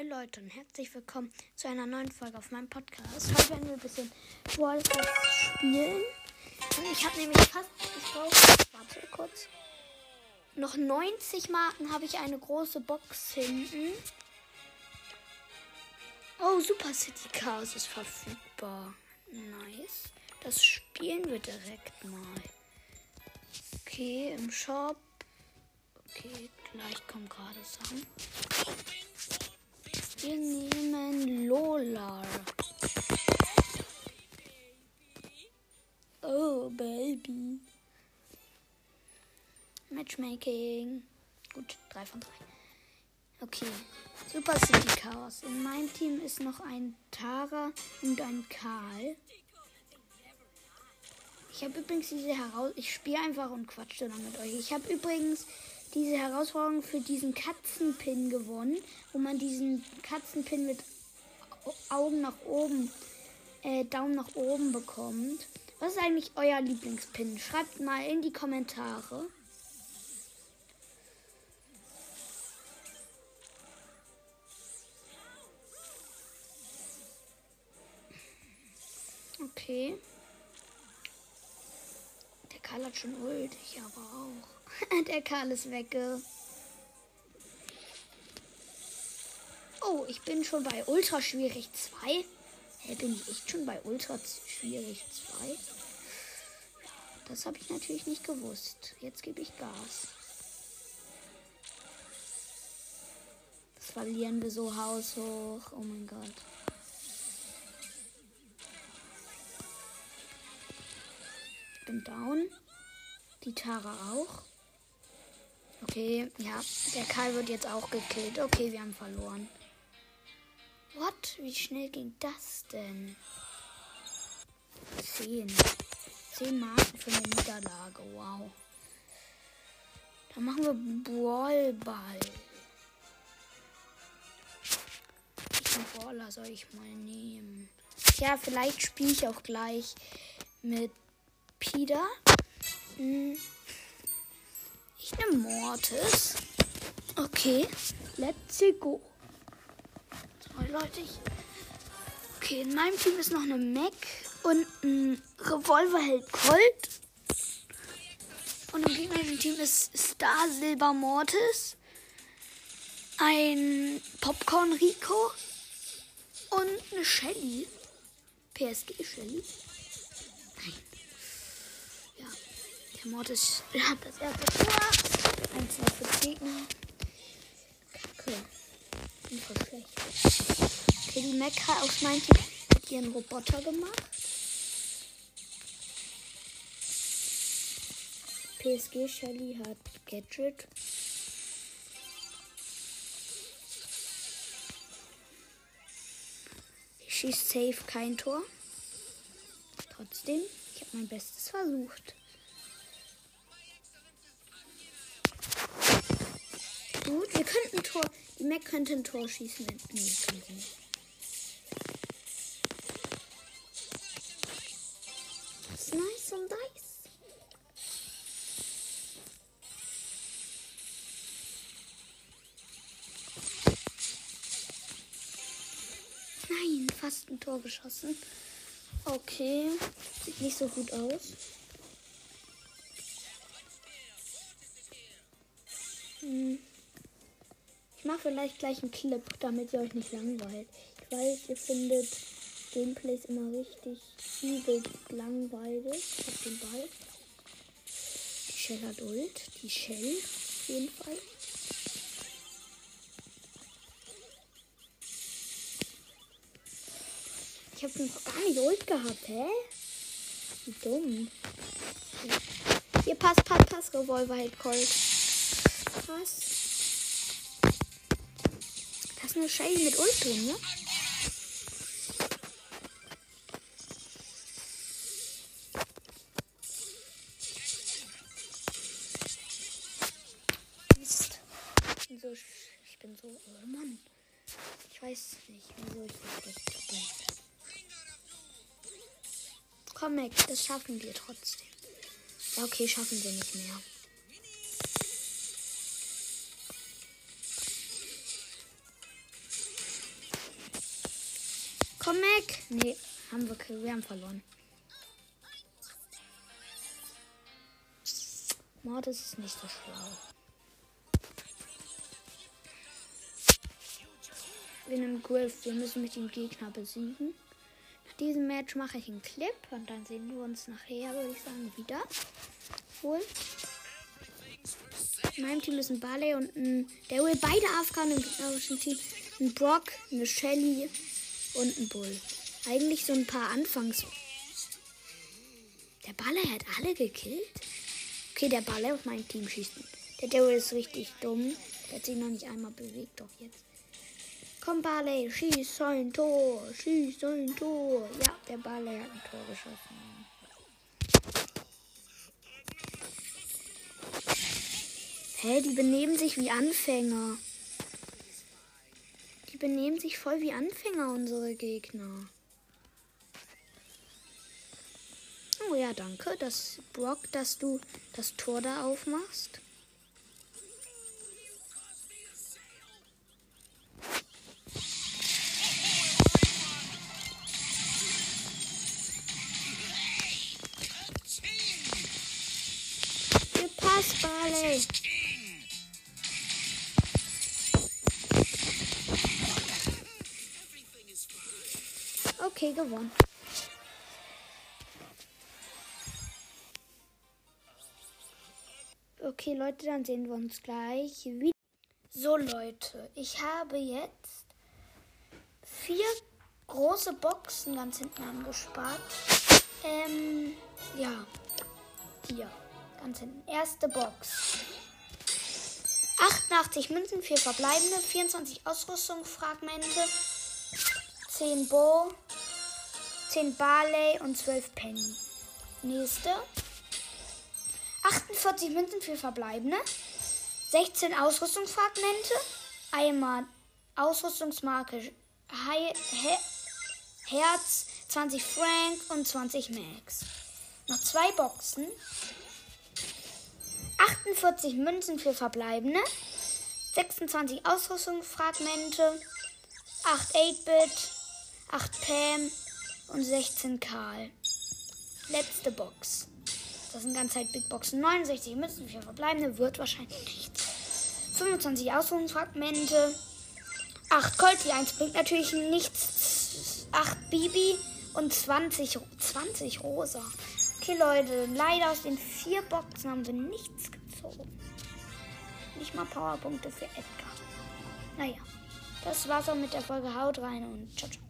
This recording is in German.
Hi Leute und herzlich willkommen zu einer neuen Folge auf meinem Podcast. Heute werden wir ein bisschen Brawl spielen. Und ich habe nämlich fast, ich brauche, warte kurz, noch 90 Marken habe ich eine große Box hinten. Oh, Super City Chaos ist verfügbar. Nice. Das spielen wir direkt mal. Okay, im Shop. Okay, gleich kommen gerade Sachen. Matchmaking. Gut, 3 von 3. Okay. Super City Chaos. In meinem Team ist noch ein Tara und ein Karl. Ich habe übrigens diese Heraus... Ich spiele einfach und quatsche dann mit euch. Ich habe übrigens diese Herausforderung für diesen Katzenpin gewonnen, wo man diesen Katzenpin mit Augen nach oben, äh, Daumen nach oben bekommt. Was ist eigentlich euer Lieblingspin? Schreibt mal in die Kommentare. Okay. Der Karl hat schon Ult, ich aber auch. Der Karl ist weg. Oh, ich bin schon bei Ultra Schwierig 2. Hä, bin ich echt schon bei Ultra Schwierig 2? Das habe ich natürlich nicht gewusst. Jetzt gebe ich Gas. Das verlieren wir so haushoch. Oh mein Gott. Bin down. Die Tara auch. Okay, ja, der Karl wird jetzt auch gekillt. Okay, wir haben verloren. What? Wie schnell ging das denn? Zehn. Zehn Marken für eine Niederlage. Wow. Dann machen wir Brawlball. Welchen Brawler soll ich mal nehmen? Ja, vielleicht spiele ich auch gleich mit Pida. Hm. Ich nehme Mortis. Okay, let's go. So, Leute, ich. Okay, in meinem Team ist noch eine Mac und ein Revolverheld Colt. Und im gegnerischen Team ist Star Silber Mortis, ein Popcorn Rico und eine Shelly. PSG Shelly. Der Mortis hat das erste Tor. Ein, zwei für Gegner. Kacke. Voll schlecht. Okay, die Mecha aus meinem Team hat ihren Roboter gemacht. PSG Shelly hat Gadget. Ich schießt safe kein Tor. Trotzdem, ich habe mein Bestes versucht. Gut, wir könnten Tor. Die Mac könnte ein Tor schießen. Nee, kann sie nicht. Nice und nice. Nein, fast ein Tor geschossen. Okay, sieht nicht so gut aus. Hm. Mache vielleicht gleich einen Clip, damit ihr euch nicht langweilt. Ich weiß, ihr findet Gameplays immer richtig übel langweilig. Ich hab Ball. Die Shell hat Ult. Die Shell auf jeden Fall. Ich habe noch gar nicht Ult gehabt, hä? Wie dumm. Hier, pass, pass, pass, Revolver hält Colt. Pass. Eine Shelly mit Ult drin, ne? Mist. Ich bin so, ich bin so, oh Mann. Ich weiß nicht, wieso ich so schlecht bin. Komm, Mac, das schaffen wir trotzdem. Ja, okay, schaffen wir nicht mehr. Komm, Mac. Nee, haben wir, wir haben verloren. Mord ist nicht so schlau. Wir nehmen Griff. Wir müssen mit dem Gegner besiegen. Nach diesem Match mache ich einen Clip und dann sehen wir uns nachher, würde ich sagen, wieder. Wohl. In meinem Team ist ein Barley und ein. Der will beide Afghanen im gegnerischen Team. Ein Brock, eine Shelly und ein Bull. Eigentlich so ein paar Anfangs. Der Barley hat alle gekillt? Okay, der Ball auf mein Team schießt. Der Daryl ist richtig dumm. Der hat sich noch nicht einmal bewegt, doch jetzt. Komm, Barley, schieß sein Tor, schieß sein Tor. Ja, der Barley hat ein Tor geschossen. Hä, die benehmen sich wie Anfänger. Benehmen sich voll wie Anfänger, unsere Gegner. Oh ja, danke, dass Brock, dass du das Tor da aufmachst. Gepasst, Barley. Okay, gewonnen. Okay, Leute, dann sehen wir uns gleich wieder. So, Leute, ich habe jetzt vier große Boxen ganz hinten angespart. Ähm, ja. Hier, ganz hinten. Erste Box. 88 Münzen, 4 verbleibende, 24 Ausrüstungsfragmente, 10 Bo, 10 Barley und 12 Penny. Nächste. 48 Münzen für Verbleibende. 16 Ausrüstungsfragmente. Einmal Ausrüstungsmarke He He Herz, 20 Frank und 20 Max. Noch zwei Boxen. 48 Münzen für Verbleibende. 26 Ausrüstungsfragmente. 8 8-Bit. 8 Pam und 16 Karl. Letzte Box. Das sind ganz halt Big Boxen. 69 Münzen für verbleibende wird wahrscheinlich nichts. 25 Ausrufungsfragmente. 8 Colt, die 1 bringt natürlich nichts. 8 Bibi und 20, 20 Rosa. Okay, Leute, leider aus den vier Boxen haben wir nichts gezogen. Nicht mal Powerpunkte für Edgar. Naja, das war's auch mit der Folge. Haut rein und ciao, ciao.